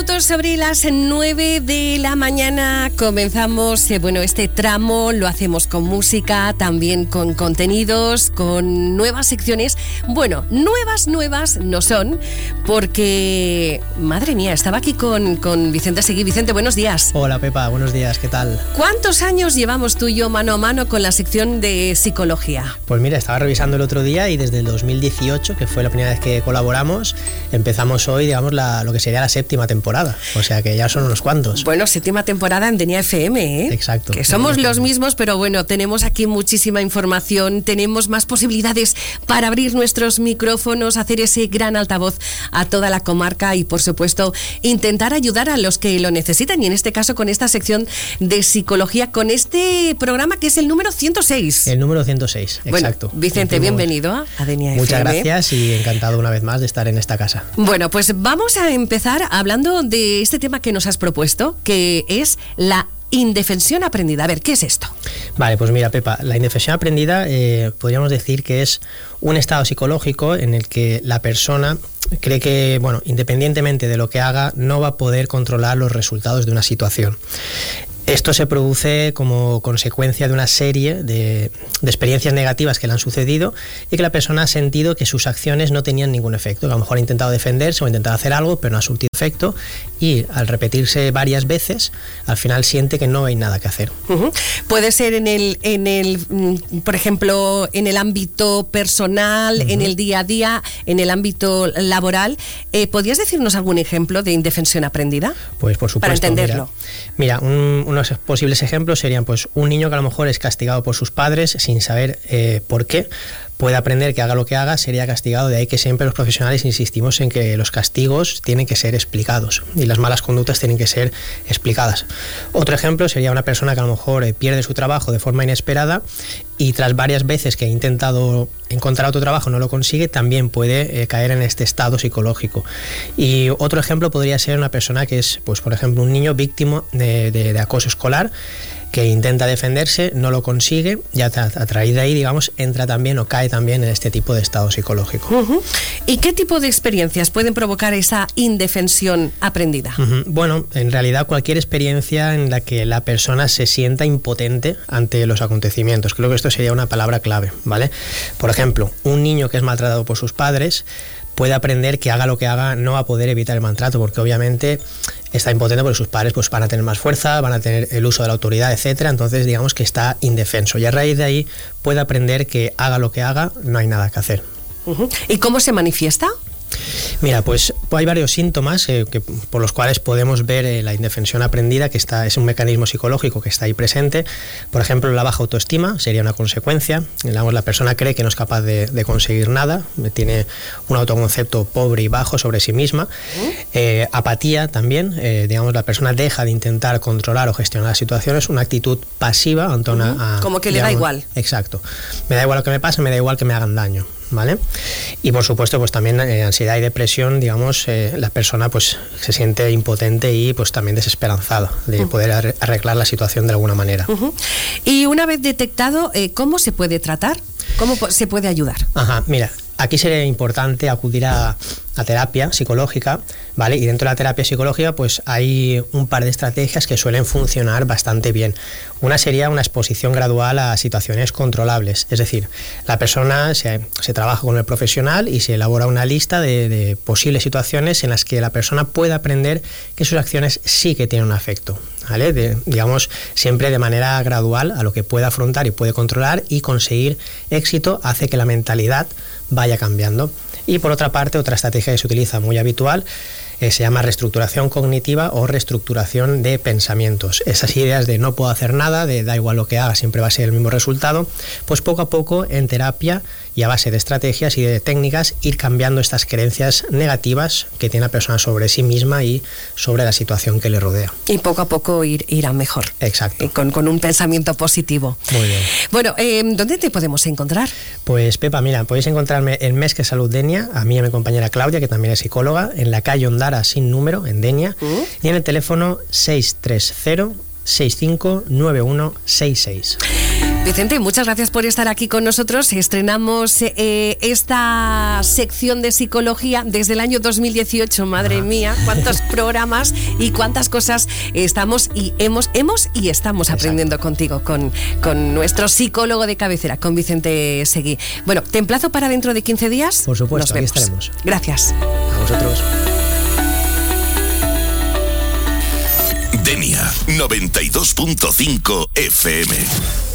minutos sobre las 9 de la mañana comenzamos, eh, bueno, este tramo lo hacemos con música, también con contenidos, con nuevas secciones. Bueno, nuevas, nuevas no son, porque, madre mía, estaba aquí con, con Vicente Seguí. Vicente, buenos días. Hola Pepa, buenos días, ¿qué tal? ¿Cuántos años llevamos tú y yo mano a mano con la sección de psicología? Pues mira, estaba revisando el otro día y desde el 2018, que fue la primera vez que colaboramos, empezamos hoy, digamos, la, lo que sería la séptima temporada. O sea que ya son unos cuantos. Bueno, séptima temporada en Denia FM, ¿eh? Exacto. Que somos los mismos, pero bueno, tenemos aquí muchísima información, tenemos más posibilidades para abrir nuestros micrófonos, hacer ese gran altavoz a toda la comarca y, por supuesto, intentar ayudar a los que lo necesitan. Y en este caso, con esta sección de psicología, con este programa que es el número 106. El número 106, Bueno, exacto. Vicente, bienvenido a Denia Muchas FM. gracias y encantado una vez más de estar en esta casa. Bueno, pues vamos a empezar hablando de este tema que nos has propuesto, que es la indefensión aprendida. A ver, ¿qué es esto? Vale, pues mira, Pepa, la indefensión aprendida eh, podríamos decir que es un estado psicológico en el que la persona cree que, bueno, independientemente de lo que haga, no va a poder controlar los resultados de una situación. Esto se produce como consecuencia de una serie de, de experiencias negativas que le han sucedido y que la persona ha sentido que sus acciones no tenían ningún efecto. Que a lo mejor ha intentado defenderse o ha intentado hacer algo, pero no ha surtido efecto y al repetirse varias veces, al final siente que no hay nada que hacer. Puede ser en el, en el, mm, por ejemplo, en el ámbito personal, en el día a día, en el ámbito laboral. Eh, ¿Podrías decirnos algún ejemplo de indefensión aprendida? Pues por supuesto. Para entenderlo. Mira, mira, un- unos posibles ejemplos serían pues un niño que a lo mejor es castigado por sus padres sin saber eh, por qué. Puede aprender que haga lo que haga, sería castigado. De ahí que siempre los profesionales insistimos en que los castigos tienen que ser explicados y las malas conductas tienen que ser explicadas. Otro ejemplo sería una persona que a lo mejor eh, pierde su trabajo de forma inesperada y tras varias veces que ha intentado encontrar otro trabajo no lo consigue, también puede eh, caer en este estado psicológico. Y otro ejemplo podría ser una persona que es, pues por ejemplo, un niño víctima de acoso escolar que intenta defenderse, no lo consigue, y a, tra- a través de ahí, digamos, entra también o cae también en este tipo de estado psicológico. ¿Y qué tipo de experiencias pueden provocar esa indefensión aprendida? Bueno, en realidad cualquier experiencia en la que la persona se sienta impotente ante los acontecimientos. Creo que esto sería una palabra clave, ¿vale? Por ejemplo, un niño que es maltratado por sus padres puede aprender que haga lo que haga no va a poder evitar el maltrato porque obviamente está impotente porque sus padres pues van a tener más fuerza, van a tener el uso de la autoridad, etcétera, entonces digamos que está indefenso y a raíz de ahí puede aprender que haga lo que haga no hay nada que hacer. ¿Y cómo se manifiesta? Mira, pues hay varios síntomas eh, que, por los cuales podemos ver eh, la indefensión aprendida, que está, es un mecanismo psicológico que está ahí presente. Por ejemplo, la baja autoestima sería una consecuencia. Digamos, la persona cree que no es capaz de, de conseguir nada, tiene un autoconcepto pobre y bajo sobre sí misma. Eh, apatía también, eh, digamos, la persona deja de intentar controlar o gestionar las situaciones, una actitud pasiva ante una, a- Como que le da igual. Exacto. Me da igual lo que me pase, me da igual que me hagan daño, ¿vale? Y por supuesto, pues también eh, ansiedad y depresión, digamos, eh, la persona pues se siente impotente y pues también desesperanzada de poder arre- arreglar la situación de alguna manera. Y una vez detectado, eh, ¿cómo se puede tratar? ¿Cómo se puede ayudar? Ajá, mira, aquí sería importante acudir a, terapia psicológica, ¿vale? Y dentro de la terapia psicológica, pues hay un par de estrategias que suelen funcionar bastante bien. Una sería una exposición gradual a situaciones controlables, es decir, la persona se, trabaja con el profesional y se elabora una lista de, de posibles situaciones en las que la persona pueda aprender que sus acciones sí que tienen un efecto, digamos, siempre de manera gradual a lo que puede afrontar y puede controlar y conseguir éxito hace que la mentalidad vaya cambiando. Y por otra parte, otra estrategia que se utiliza muy habitual eh, se llama reestructuración cognitiva o reestructuración de pensamientos. Esas ideas de no puedo hacer nada, de da igual lo que haga, siempre va a ser el mismo resultado, pues poco a poco en terapia y a base de estrategias y de técnicas ir cambiando estas creencias negativas que tiene la persona sobre sí misma y sobre la situación que le rodea. Y poco a poco ir, irá mejor. Exacto. Y con, con un pensamiento positivo. Muy bien. Bueno, eh, ¿dónde te podemos encontrar? Pues Pepa, mira, podéis encontrarme en Mes que Salud Denia, a mí y a mi compañera Claudia, que también es psicóloga, en la calle Ondara sin número, en Denia, y en el teléfono 630 659166. Vicente, muchas gracias por estar aquí con nosotros. Estrenamos eh, esta sección de psicología desde el año 2018. Madre mía, cuántos programas y cuántas cosas estamos y hemos, hemos y estamos aprendiendo contigo, con, con nuestro psicólogo de cabecera, con Vicente Seguí. Bueno, te emplazo para dentro de 15 días. Por supuesto, Nos estaremos. Gracias. A vosotros. Denia 92.5 FM.